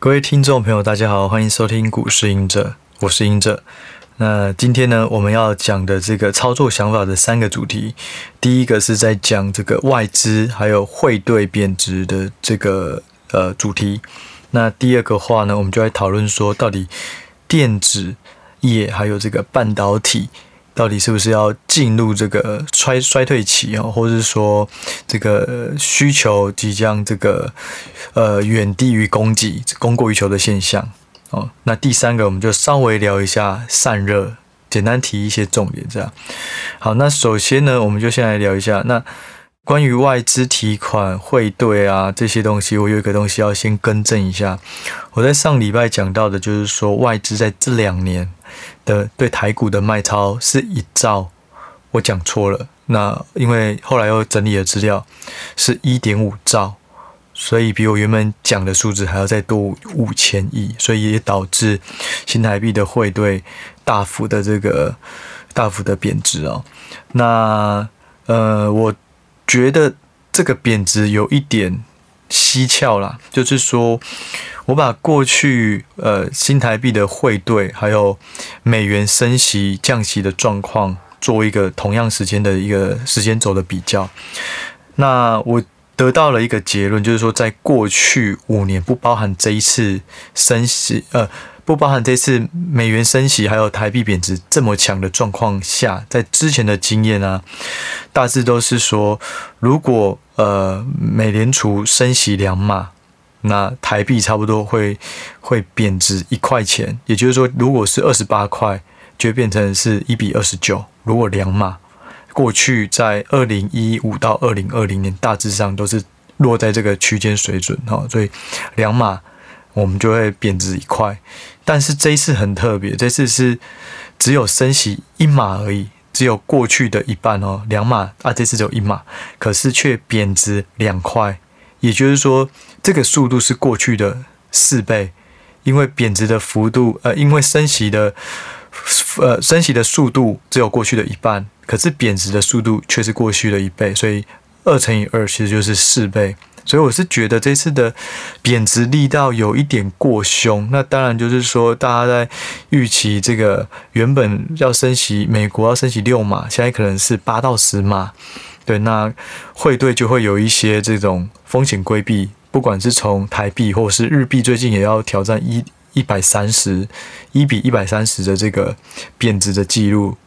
各位听众朋友，大家好，欢迎收听股市隐者，我是隐者。那今天呢，我们要讲的这个操作想法的三个主题，第一个是在讲这个外资还有汇兑贬值的这个呃主题。那第二个话呢，我们就来讨论说，到底电子业还有这个半导体。到底是不是要进入这个衰衰退期啊，或者是说这个需求即将这个呃远低于供给、供过于求的现象哦？那第三个，我们就稍微聊一下散热，简单提一些重点，这样。好，那首先呢，我们就先来聊一下那关于外资提款、汇兑啊这些东西，我有一个东西要先更正一下。我在上礼拜讲到的就是说，外资在这两年。的对台股的卖超是一兆，我讲错了。那因为后来又整理了资料，是一点五兆，所以比我原本讲的数字还要再多五千亿，所以也导致新台币的汇兑大幅的这个大幅的贬值哦。那呃，我觉得这个贬值有一点蹊跷啦，就是说。我把过去呃新台币的汇兑，还有美元升息降息的状况，做一个同样时间的一个时间轴的比较。那我得到了一个结论，就是说，在过去五年，不包含这一次升息，呃，不包含这次美元升息，还有台币贬值这么强的状况下，在之前的经验啊，大致都是说，如果呃美联储升息两码。那台币差不多会会贬值一块钱，也就是说，如果是二十八块，就变成是一比二十九。如果两码，过去在二零一五到二零二零年，大致上都是落在这个区间水准哈，所以两码我们就会贬值一块。但是这一次很特别，这次是只有升息一码而已，只有过去的一半哦，两码啊，这次只有一码，可是却贬值两块。也就是说，这个速度是过去的四倍，因为贬值的幅度，呃，因为升息的，呃，升息的速度只有过去的一半，可是贬值的速度却是过去的一倍，所以二乘以二其实就是四倍。所以我是觉得这次的贬值力道有一点过凶。那当然就是说，大家在预期这个原本要升息，美国要升息六码，现在可能是八到十码。对，那汇兑就会有一些这种风险规避，不管是从台币或是日币，最近也要挑战一一百三十，一比一百三十的这个贬值的记录。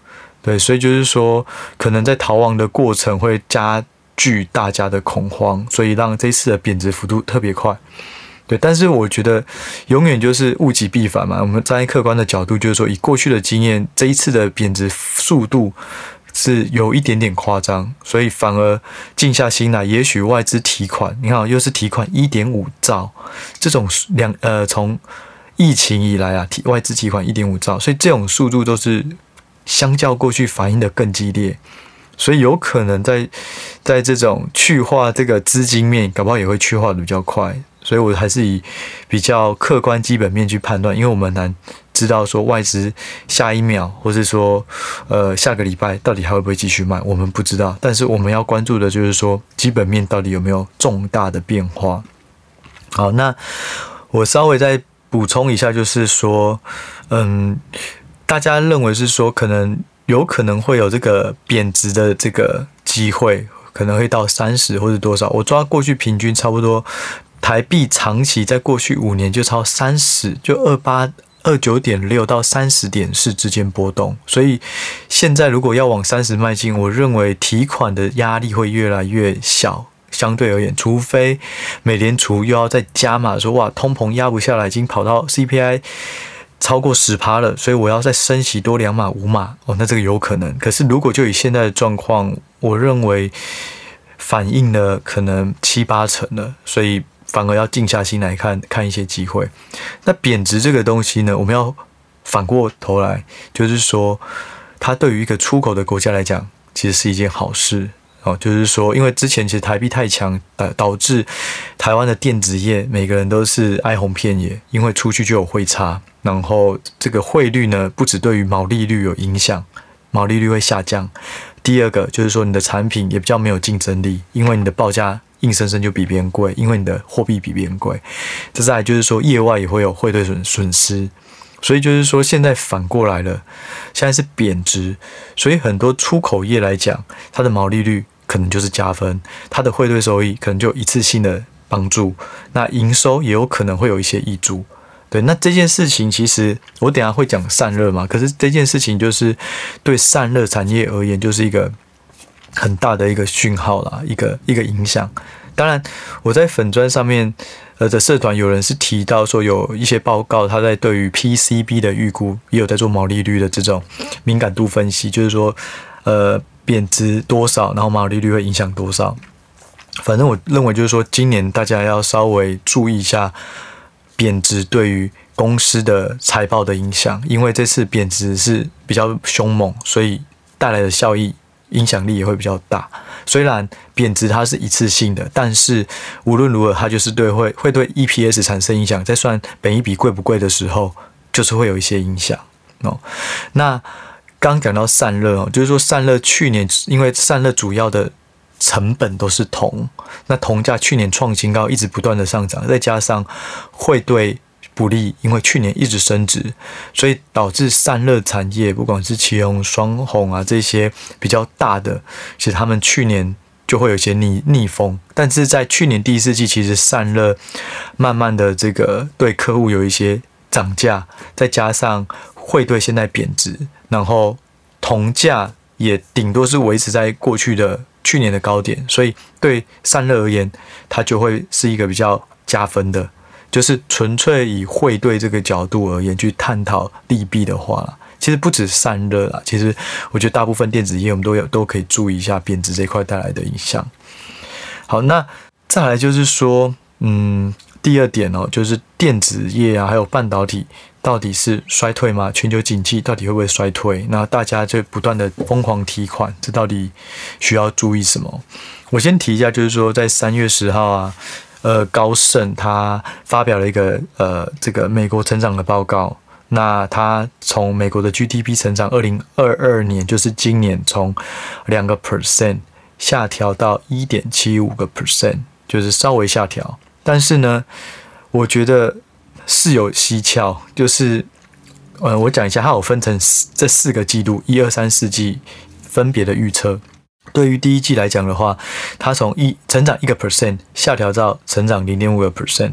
对，所以就是说，可能在逃亡的过程会加惧大家的恐慌，所以让这次的贬值幅度特别快。对，但是我觉得永远就是物极必反嘛。我们站在客观的角度，就是说，以过去的经验，这一次的贬值速度。是有一点点夸张，所以反而静下心来，也许外资提款，你看又是提款一点五兆，这种两呃从疫情以来啊，提外资提款一点五兆，所以这种速度都是相较过去反应的更激烈，所以有可能在在这种去化这个资金面，搞不好也会去化的比较快，所以我还是以比较客观基本面去判断，因为我们难。知道说外资下一秒，或是说，呃，下个礼拜到底还会不会继续卖，我们不知道。但是我们要关注的就是说，基本面到底有没有重大的变化。好，那我稍微再补充一下，就是说，嗯，大家认为是说，可能有可能会有这个贬值的这个机会，可能会到三十或者多少？我抓过去平均差不多，台币长期在过去五年就超三十，就二八。二九点六到三十点四之间波动，所以现在如果要往三十迈进，我认为提款的压力会越来越小，相对而言，除非美联储又要再加码，说哇，通膨压不下来，已经跑到 CPI 超过十趴了，所以我要再升息多两码五码哦，那这个有可能。可是如果就以现在的状况，我认为反应了可能七八成了，所以。反而要静下心来看看一些机会。那贬值这个东西呢，我们要反过头来，就是说，它对于一个出口的国家来讲，其实是一件好事哦。就是说，因为之前其实台币太强，呃，导致台湾的电子业每个人都是哀鸿遍野，因为出去就有汇差，然后这个汇率呢，不只对于毛利率有影响，毛利率会下降。第二个就是说，你的产品也比较没有竞争力，因为你的报价。硬生生就比别人贵，因为你的货币比别人贵。这再来就是说，业外也会有汇兑损损失。所以就是说，现在反过来了，现在是贬值，所以很多出口业来讲，它的毛利率可能就是加分，它的汇兑收益可能就一次性的帮助，那营收也有可能会有一些挹注。对，那这件事情其实我等下会讲散热嘛，可是这件事情就是对散热产业而言，就是一个很大的一个讯号啦，一个一个影响。当然，我在粉砖上面。呃，的社团有人是提到说，有一些报告，他在对于 PCB 的预估也有在做毛利率的这种敏感度分析，就是说，呃，贬值多少，然后毛利率会影响多少。反正我认为就是说，今年大家要稍微注意一下贬值对于公司的财报的影响，因为这次贬值是比较凶猛，所以带来的效益。影响力也会比较大。虽然贬值它是一次性的，但是无论如何，它就是对会会对 EPS 产生影响。在算本一笔贵不贵的时候，就是会有一些影响哦。那刚讲到散热哦，就是说散热去年因为散热主要的成本都是铜，那铜价去年创新高，一直不断的上涨，再加上会对。不利，因为去年一直升值，所以导致散热产业，不管是奇鋐、双红啊这些比较大的，其实他们去年就会有些逆逆风。但是在去年第四季，其实散热慢慢的这个对客户有一些涨价，再加上汇兑现在贬值，然后铜价也顶多是维持在过去的去年的高点，所以对散热而言，它就会是一个比较加分的。就是纯粹以汇兑这个角度而言去探讨利弊的话，其实不止散热啦，其实我觉得大部分电子业我们都有都可以注意一下贬值这块带来的影响。好，那再来就是说，嗯，第二点哦，就是电子业啊，还有半导体到底是衰退吗？全球景气到底会不会衰退？那大家就不断的疯狂提款，这到底需要注意什么？我先提一下，就是说在三月十号啊。呃，高盛他发表了一个呃，这个美国成长的报告。那他从美国的 GDP 成长，二零二二年就是今年从两个 percent 下调到一点七五个 percent，就是稍微下调。但是呢，我觉得是有蹊跷，就是呃，我讲一下，它有分成这四个季度，一二三四季分别的预测。对于第一季来讲的话，它从一成长一个 percent 下调到成长零点五个 percent。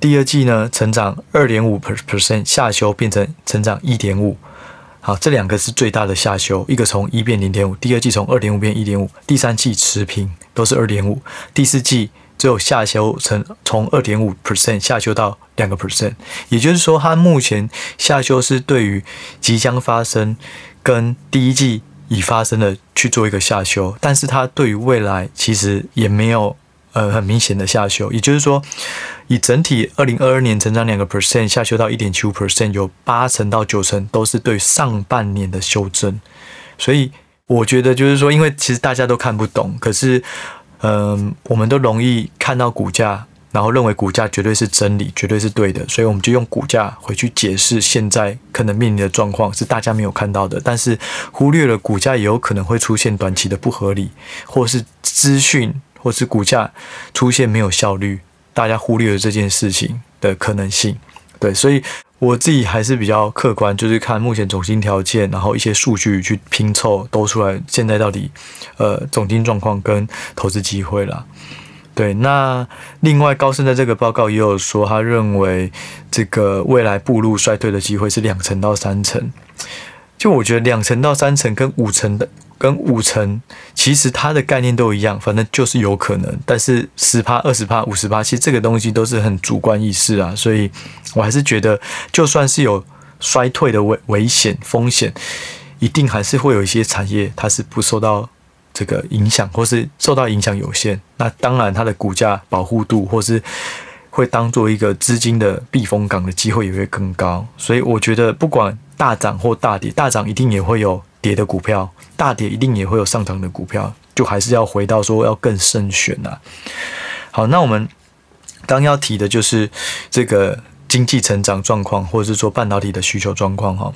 第二季呢，成长二点五 percent 下修变成成长一点五。好，这两个是最大的下修，一个从一变零点五，第二季从二点五变一点五，第三季持平都是二点五，第四季只有下修成从二点五 percent 下修到两个 percent。也就是说，它目前下修是对于即将发生跟第一季。已发生的去做一个下修，但是它对于未来其实也没有呃很明显的下修，也就是说，以整体二零二二年成长两个 percent 下修到一点七五 percent，有八成到九成都是对上半年的修正，所以我觉得就是说，因为其实大家都看不懂，可是嗯、我们都容易看到股价。然后认为股价绝对是真理，绝对是对的，所以我们就用股价回去解释现在可能面临的状况是大家没有看到的，但是忽略了股价也有可能会出现短期的不合理，或是资讯，或是股价出现没有效率，大家忽略了这件事情的可能性。对，所以我自己还是比较客观，就是看目前总金条件，然后一些数据去拼凑，都出来现在到底呃总金状况跟投资机会啦。对，那另外高盛在这个报告也有说，他认为这个未来步入衰退的机会是两成到三成。就我觉得两成到三成跟五成的跟五成，其实它的概念都一样，反正就是有可能。但是十趴、二十趴、五十趴，其实这个东西都是很主观意识啊，所以我还是觉得，就算是有衰退的危危险风险，一定还是会有一些产业它是不受到。这个影响或是受到影响有限，那当然它的股价保护度或是会当做一个资金的避风港的机会也会更高，所以我觉得不管大涨或大跌，大涨一定也会有跌的股票，大跌一定也会有上涨的股票，就还是要回到说要更慎选呐。好，那我们刚要提的就是这个经济成长状况，或者是说半导体的需求状况哈。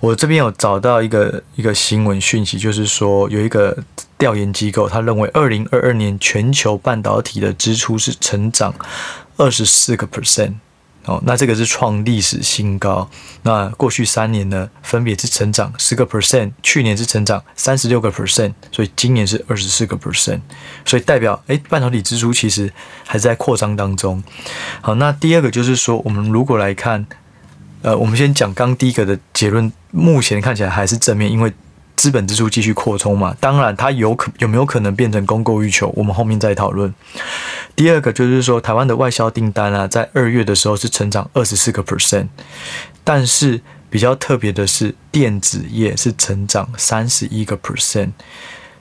我这边有找到一个一个新闻讯息，就是说有一个调研机构，他认为二零二二年全球半导体的支出是成长二十四个 percent。哦，那这个是创历史新高。那过去三年呢，分别是成长十个 percent，去年是成长三十六个 percent，所以今年是二十四个 percent，所以代表诶，半导体支出其实还是在扩张当中。好，那第二个就是说，我们如果来看，呃，我们先讲刚第一个的结论，目前看起来还是正面，因为。资本支出继续扩充嘛，当然它有可有没有可能变成供过于求，我们后面再讨论。第二个就是说，台湾的外销订单啊，在二月的时候是成长二十四个 percent，但是比较特别的是，电子业是成长三十一个 percent，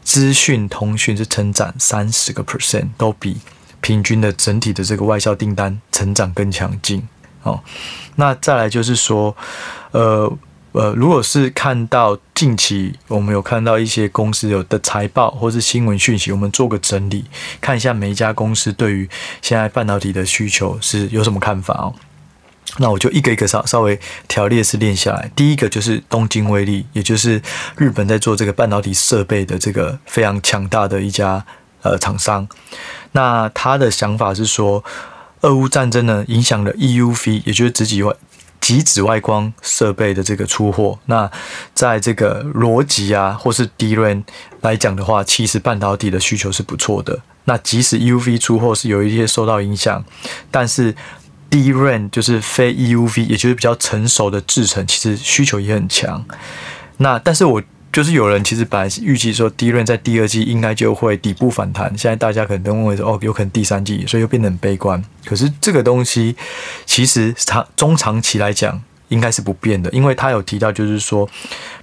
资讯通讯是成长三十个 percent，都比平均的整体的这个外销订单成长更强劲。哦，那再来就是说，呃。呃，如果是看到近期我们有看到一些公司有的财报或是新闻讯息，我们做个整理，看一下每一家公司对于现在半导体的需求是有什么看法哦。那我就一个一个稍稍微条列式练下来。第一个就是东京威力，也就是日本在做这个半导体设备的这个非常强大的一家呃厂商。那他的想法是说，俄乌战争呢影响了 EUV，也就是直极极紫外光设备的这个出货，那在这个逻辑啊，或是 DRAM 来讲的话，其实半导体的需求是不错的。那即使 UV 出货是有一些受到影响，但是 DRAM 就是非 EUV，也就是比较成熟的制程，其实需求也很强。那但是我。就是有人其实本来是预计说低润在第二季应该就会底部反弹，现在大家可能都认为说，哦，有可能第三季，所以又变得很悲观。可是这个东西其实长中长期来讲应该是不变的，因为他有提到，就是说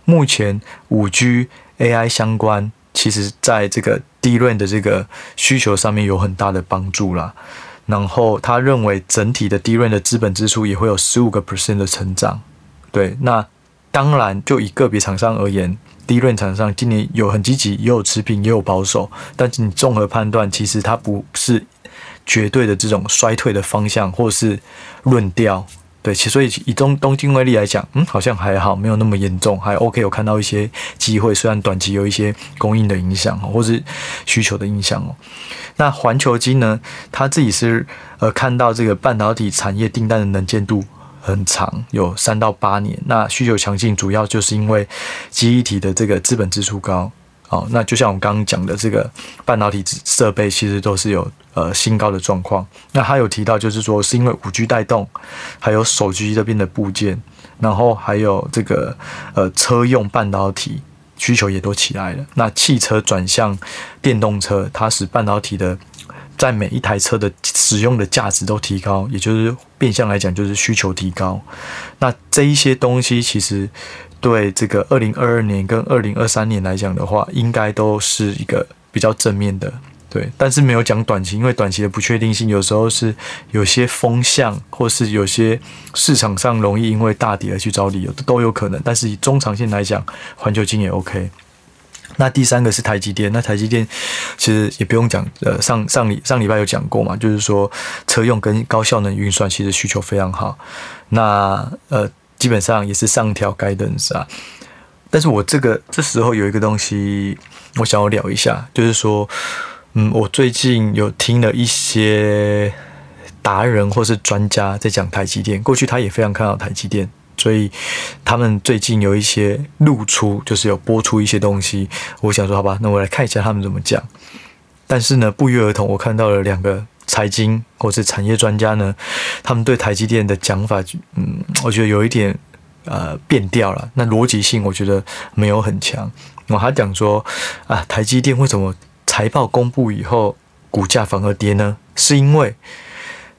目前五 G AI 相关，其实在这个低润的这个需求上面有很大的帮助啦。然后他认为整体的低润的资本支出也会有十五个 percent 的成长。对，那当然就以个别厂商而言。DRAM 厂商今年有很积极，也有持平，也有保守。但是你综合判断，其实它不是绝对的这种衰退的方向，或是论调。对，其所以以东东京威力来讲，嗯，好像还好，没有那么严重，还 OK。有看到一些机会，虽然短期有一些供应的影响，或是需求的影响哦。那环球金呢，他自己是呃看到这个半导体产业订单的能见度。很长，有三到八年。那需求强劲，主要就是因为记忆体的这个资本支出高。哦，那就像我们刚刚讲的，这个半导体设备其实都是有呃新高的状况。那他有提到，就是说是因为五 G 带动，还有手机这边的部件，然后还有这个呃车用半导体需求也都起来了。那汽车转向电动车，它使半导体的。在每一台车的使用的价值都提高，也就是变相来讲，就是需求提高。那这一些东西其实对这个二零二二年跟二零二三年来讲的话，应该都是一个比较正面的。对，但是没有讲短期，因为短期的不确定性有时候是有些风向，或是有些市场上容易因为大跌而去找理由，都有可能。但是以中长线来讲，环球金也 OK。那第三个是台积电，那台积电其实也不用讲，呃，上上礼上礼拜有讲过嘛，就是说车用跟高效能运算其实需求非常好，那呃基本上也是上调 guidance 啊。但是我这个这时候有一个东西我想要聊一下，就是说，嗯，我最近有听了一些达人或是专家在讲台积电，过去他也非常看好台积电。所以他们最近有一些露出，就是有播出一些东西。我想说，好吧，那我来看一下他们怎么讲。但是呢，不约而同，我看到了两个财经或是产业专家呢，他们对台积电的讲法，嗯，我觉得有一点呃变调了。那逻辑性我觉得没有很强。我还讲说啊，台积电为什么财报公布以后股价反而跌呢？是因为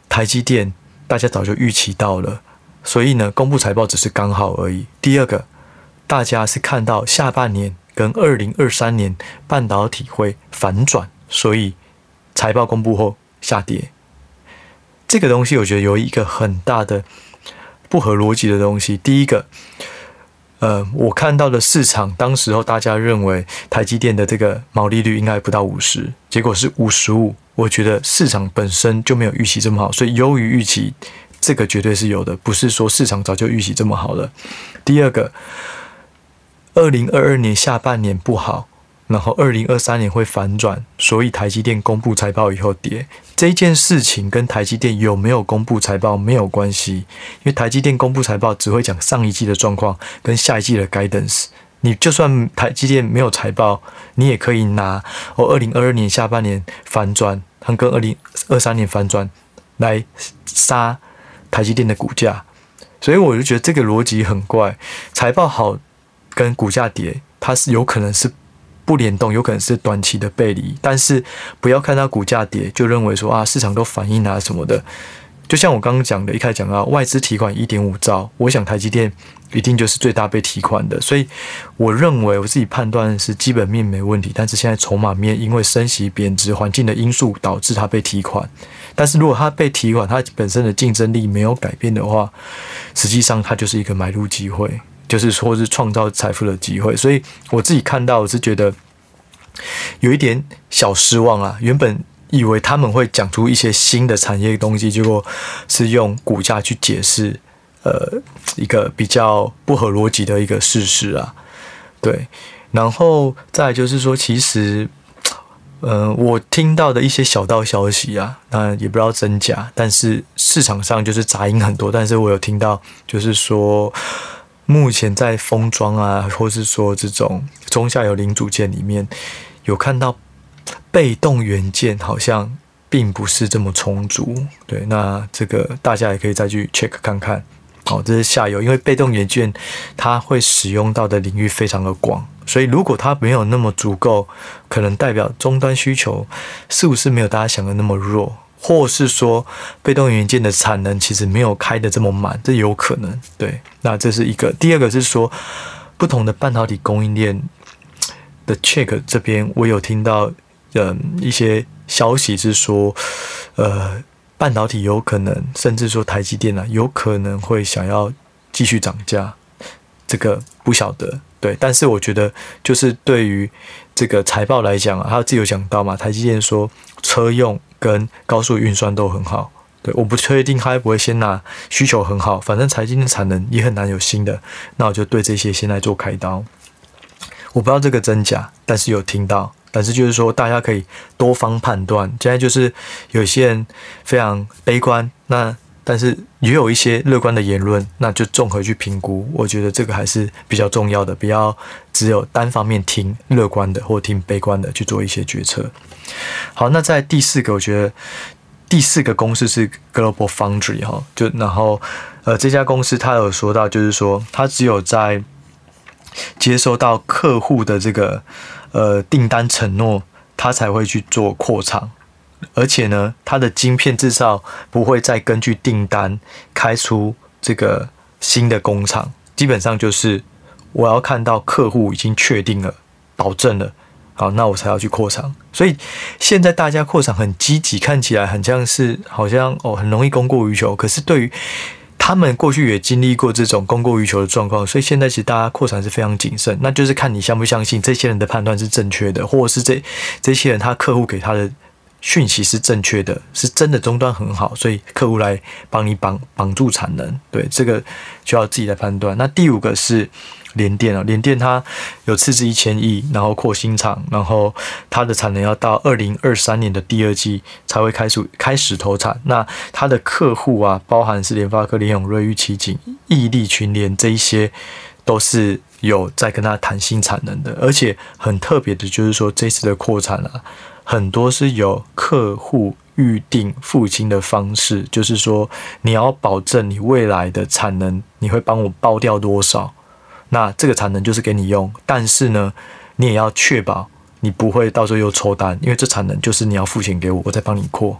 台积电大家早就预期到了。所以呢，公布财报只是刚好而已。第二个，大家是看到下半年跟二零二三年半导体会反转，所以财报公布后下跌。这个东西我觉得有一个很大的不合逻辑的东西。第一个，呃，我看到的市场当时候大家认为台积电的这个毛利率应该不到五十，结果是五十五。我觉得市场本身就没有预期这么好，所以优于预期。这个绝对是有的，不是说市场早就预期这么好了。第二个，二零二二年下半年不好，然后二零二三年会反转，所以台积电公布财报以后跌。这件事情跟台积电有没有公布财报没有关系，因为台积电公布财报只会讲上一季的状况跟下一季的 guidance。你就算台积电没有财报，你也可以拿哦，二零二二年下半年反转，和跟二零二三年反转来杀台积电的股价，所以我就觉得这个逻辑很怪。财报好跟股价跌，它是有可能是不联动，有可能是短期的背离，但是不要看它股价跌就认为说啊市场都反应啊什么的。就像我刚刚讲的，一开始讲到外资提款一点五兆，我想台积电一定就是最大被提款的，所以我认为我自己判断是基本面没问题，但是现在筹码面因为升息贬值环境的因素导致它被提款，但是如果它被提款，它本身的竞争力没有改变的话，实际上它就是一个买入机会，就是说是创造财富的机会，所以我自己看到我是觉得有一点小失望啊，原本。以为他们会讲出一些新的产业东西，结果是用股价去解释，呃，一个比较不合逻辑的一个事实啊。对，然后再就是说，其实，呃，我听到的一些小道消息啊，那也不知道真假，但是市场上就是杂音很多。但是我有听到，就是说，目前在封装啊，或是说这种中下游零组件里面有看到。被动元件好像并不是这么充足，对，那这个大家也可以再去 check 看看。哦，这是下游，因为被动元件它会使用到的领域非常的广，所以如果它没有那么足够，可能代表终端需求是不是没有大家想的那么弱，或是说被动元件的产能其实没有开得这么满，这有可能。对，那这是一个。第二个是说不同的半导体供应链的 check 这边，我有听到。的一些消息是说，呃，半导体有可能，甚至说台积电啊，有可能会想要继续涨价，这个不晓得，对。但是我觉得，就是对于这个财报来讲啊，他自己有讲到嘛，台积电说车用跟高速运算都很好，对。我不确定他会不会先拿需求很好，反正台积电产能也很难有新的，那我就对这些先来做开刀。我不知道这个真假，但是有听到。反正就是说，大家可以多方判断。现在就是有些人非常悲观，那但是也有一些乐观的言论，那就综合去评估。我觉得这个还是比较重要的，不要只有单方面听乐观的或听悲观的去做一些决策。好，那在第四个，我觉得第四个公司是 Global Foundry 哈，就然后呃这家公司他有说到，就是说他只有在接收到客户的这个。呃，订单承诺，他才会去做扩厂，而且呢，他的晶片制造不会再根据订单开出这个新的工厂，基本上就是我要看到客户已经确定了，保证了，好，那我才要去扩厂。所以现在大家扩厂很积极，看起来很像是好像哦，很容易供过于求，可是对于他们过去也经历过这种供过于求的状况，所以现在其实大家扩产是非常谨慎，那就是看你相不相信这些人的判断是正确的，或者是这这些人他客户给他的讯息是正确的，是真的终端很好，所以客户来帮你绑绑住产能，对，这个就要自己来判断。那第五个是。联电啊，联电它有斥资一千亿，然后扩新厂，然后它的产能要到二零二三年的第二季才会开始开始投产。那它的客户啊，包含是联发科、联咏、瑞昱、奇景、毅力、群联这一些，都是有在跟他谈新产能的。而且很特别的就是说，这次的扩产啊，很多是有客户预定付清的方式，就是说你要保证你未来的产能，你会帮我包掉多少。那这个产能就是给你用，但是呢，你也要确保你不会到时候又抽单，因为这产能就是你要付钱给我，我再帮你扩。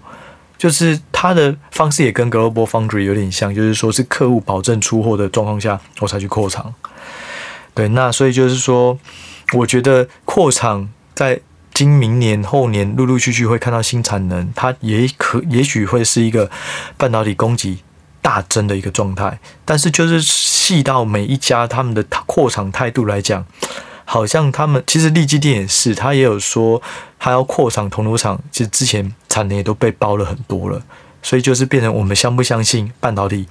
就是他的方式也跟 Global Foundry 有点像，就是说是客户保证出货的状况下，我才去扩厂。对，那所以就是说，我觉得扩厂在今明年后年陆陆续续会看到新产能，它也可也许会是一个半导体供给大增的一个状态，但是就是细到每一家他们的扩厂态度来讲，好像他们其实力积电也是，他也有说他要扩厂铜锣厂，其实之前产能也都被包了很多了，所以就是变成我们相不相信半导体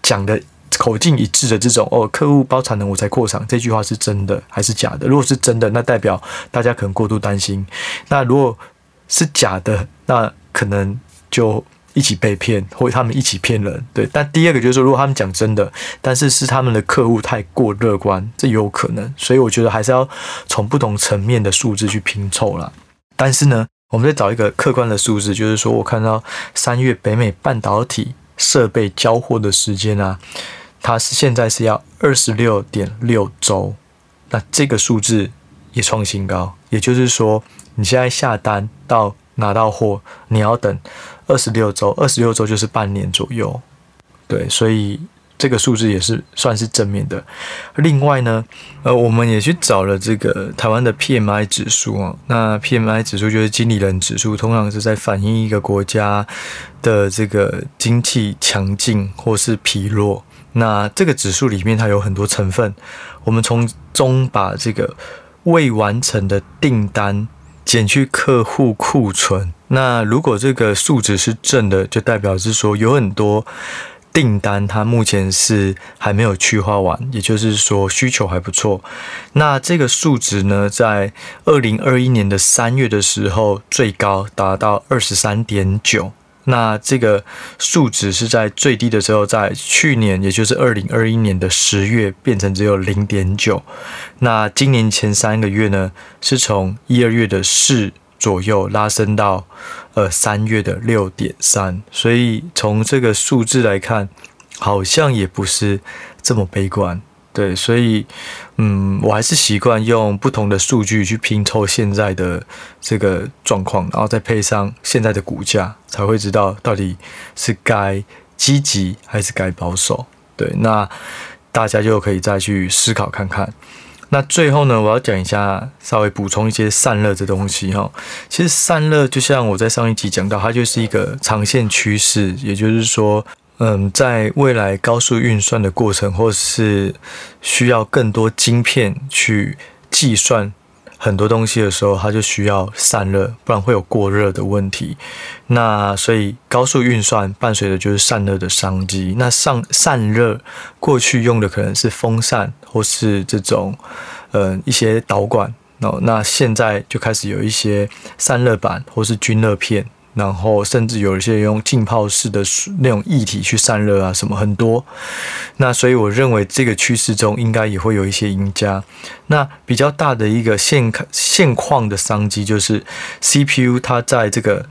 讲的口径一致的这种哦，客户包产能我才扩厂，这句话是真的还是假的？如果是真的，那代表大家可能过度担心；那如果是假的，那可能就。一起被骗，或他们一起骗人，对。但第二个就是说，如果他们讲真的，但是是他们的客户太过乐观，这有可能。所以我觉得还是要从不同层面的数字去拼凑啦。但是呢，我们再找一个客观的数字，就是说我看到三月北美半导体设备交货的时间啊，它是现在是要二十六点六周，那这个数字也创新高。也就是说，你现在下单到拿到货，你要等。二十六周，二十六周就是半年左右，对，所以这个数字也是算是正面的。另外呢，呃，我们也去找了这个台湾的 PMI 指数啊，那 PMI 指数就是经理人指数，通常是在反映一个国家的这个经济强劲或是疲弱。那这个指数里面它有很多成分，我们从中把这个未完成的订单减去客户库存。那如果这个数值是正的，就代表是说有很多订单，它目前是还没有去化完，也就是说需求还不错。那这个数值呢，在二零二一年的三月的时候最高达到二十三点九，那这个数值是在最低的时候，在去年，也就是二零二一年的十月变成只有零点九。那今年前三个月呢，是从一二月的四。左右拉升到呃三月的六点三，所以从这个数字来看，好像也不是这么悲观，对，所以嗯，我还是习惯用不同的数据去拼凑现在的这个状况，然后再配上现在的股价，才会知道到底是该积极还是该保守，对，那大家就可以再去思考看看。那最后呢，我要讲一下，稍微补充一些散热这东西哈。其实散热就像我在上一集讲到，它就是一个长线趋势，也就是说，嗯，在未来高速运算的过程，或是需要更多晶片去计算。很多东西的时候，它就需要散热，不然会有过热的问题。那所以高速运算伴随的就是散热的商机。那上散热过去用的可能是风扇或是这种嗯一些导管哦，那现在就开始有一些散热板或是均热片。然后甚至有一些用浸泡式的那种液体去散热啊，什么很多。那所以我认为这个趋势中应该也会有一些赢家。那比较大的一个现现况的商机就是 CPU 它在这个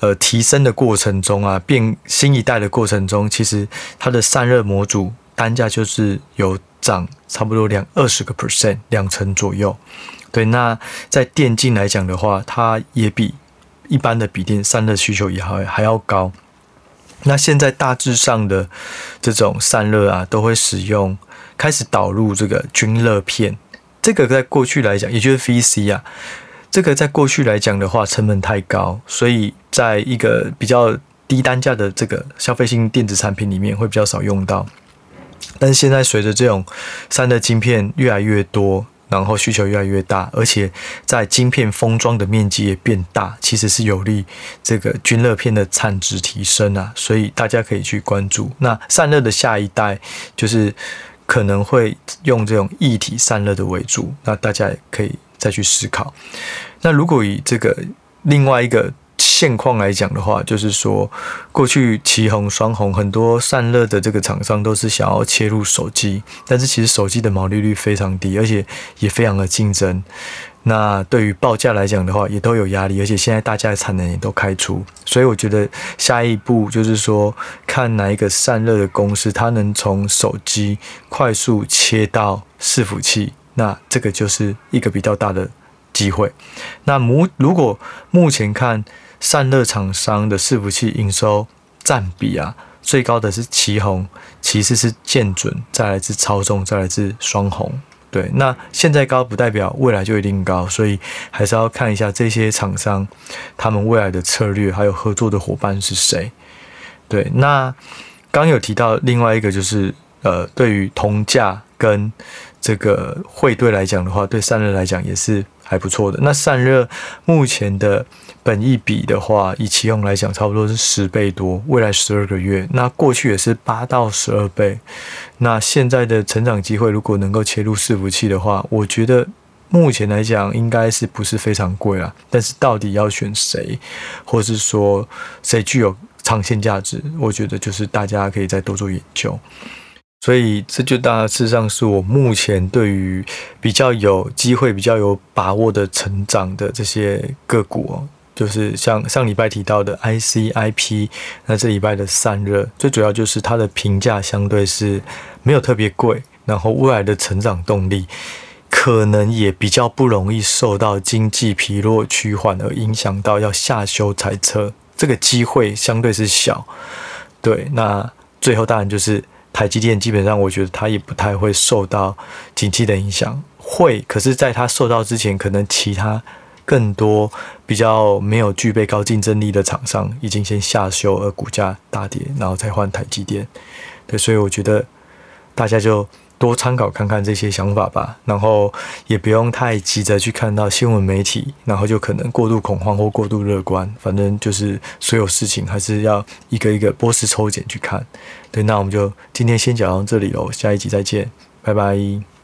呃提升的过程中啊，变新一代的过程中，其实它的散热模组单价就是有涨差不多两二十个 percent 两成左右。对，那在电竞来讲的话，它也比。一般的笔电散热需求也还还要高，那现在大致上的这种散热啊，都会使用开始导入这个均热片。这个在过去来讲，也就是 VC 啊，这个在过去来讲的话，成本太高，所以在一个比较低单价的这个消费性电子产品里面会比较少用到。但是现在随着这种散热晶片越来越多。然后需求越来越大，而且在晶片封装的面积也变大，其实是有利这个均热片的产值提升啊，所以大家可以去关注。那散热的下一代就是可能会用这种液体散热的为主，那大家也可以再去思考。那如果以这个另外一个。现况来讲的话，就是说，过去奇红、双红很多散热的这个厂商都是想要切入手机，但是其实手机的毛利率非常低，而且也非常的竞争。那对于报价来讲的话，也都有压力，而且现在大家的产能也都开出，所以我觉得下一步就是说，看哪一个散热的公司，它能从手机快速切到伺服器，那这个就是一个比较大的机会。那目如果目前看。散热厂商的伺服器营收占比啊，最高的是奇宏，其次是建准，再来是超众，再来是双鸿。对，那现在高不代表未来就一定高，所以还是要看一下这些厂商他们未来的策略，还有合作的伙伴是谁。对，那刚有提到另外一个就是呃，对于铜价跟这个汇兑来讲的话，对散热来讲也是还不错的。那散热目前的本益比的话，以期用来讲，差不多是十倍多，未来十二个月，那过去也是八到十二倍。那现在的成长机会，如果能够切入伺服器的话，我觉得。目前来讲，应该是不是非常贵啊？但是到底要选谁，或是说谁具有长线价值？我觉得就是大家可以再多做研究。所以这就大致上是我目前对于比较有机会、比较有把握的成长的这些个股哦，就是像上礼拜提到的 ICIP，那这礼拜的散热，最主要就是它的评价相对是没有特别贵，然后未来的成长动力。可能也比较不容易受到经济疲弱趋缓而影响到要下修财测，这个机会相对是小。对，那最后当然就是台积电，基本上我觉得它也不太会受到景气的影响，会，可是在它受到之前，可能其他更多比较没有具备高竞争力的厂商已经先下修而股价大跌，然后再换台积电。对，所以我觉得大家就。多参考看看这些想法吧，然后也不用太急着去看到新闻媒体，然后就可能过度恐慌或过度乐观。反正就是所有事情还是要一个一个波斯抽检去看。对，那我们就今天先讲到这里喽，下一集再见，拜拜。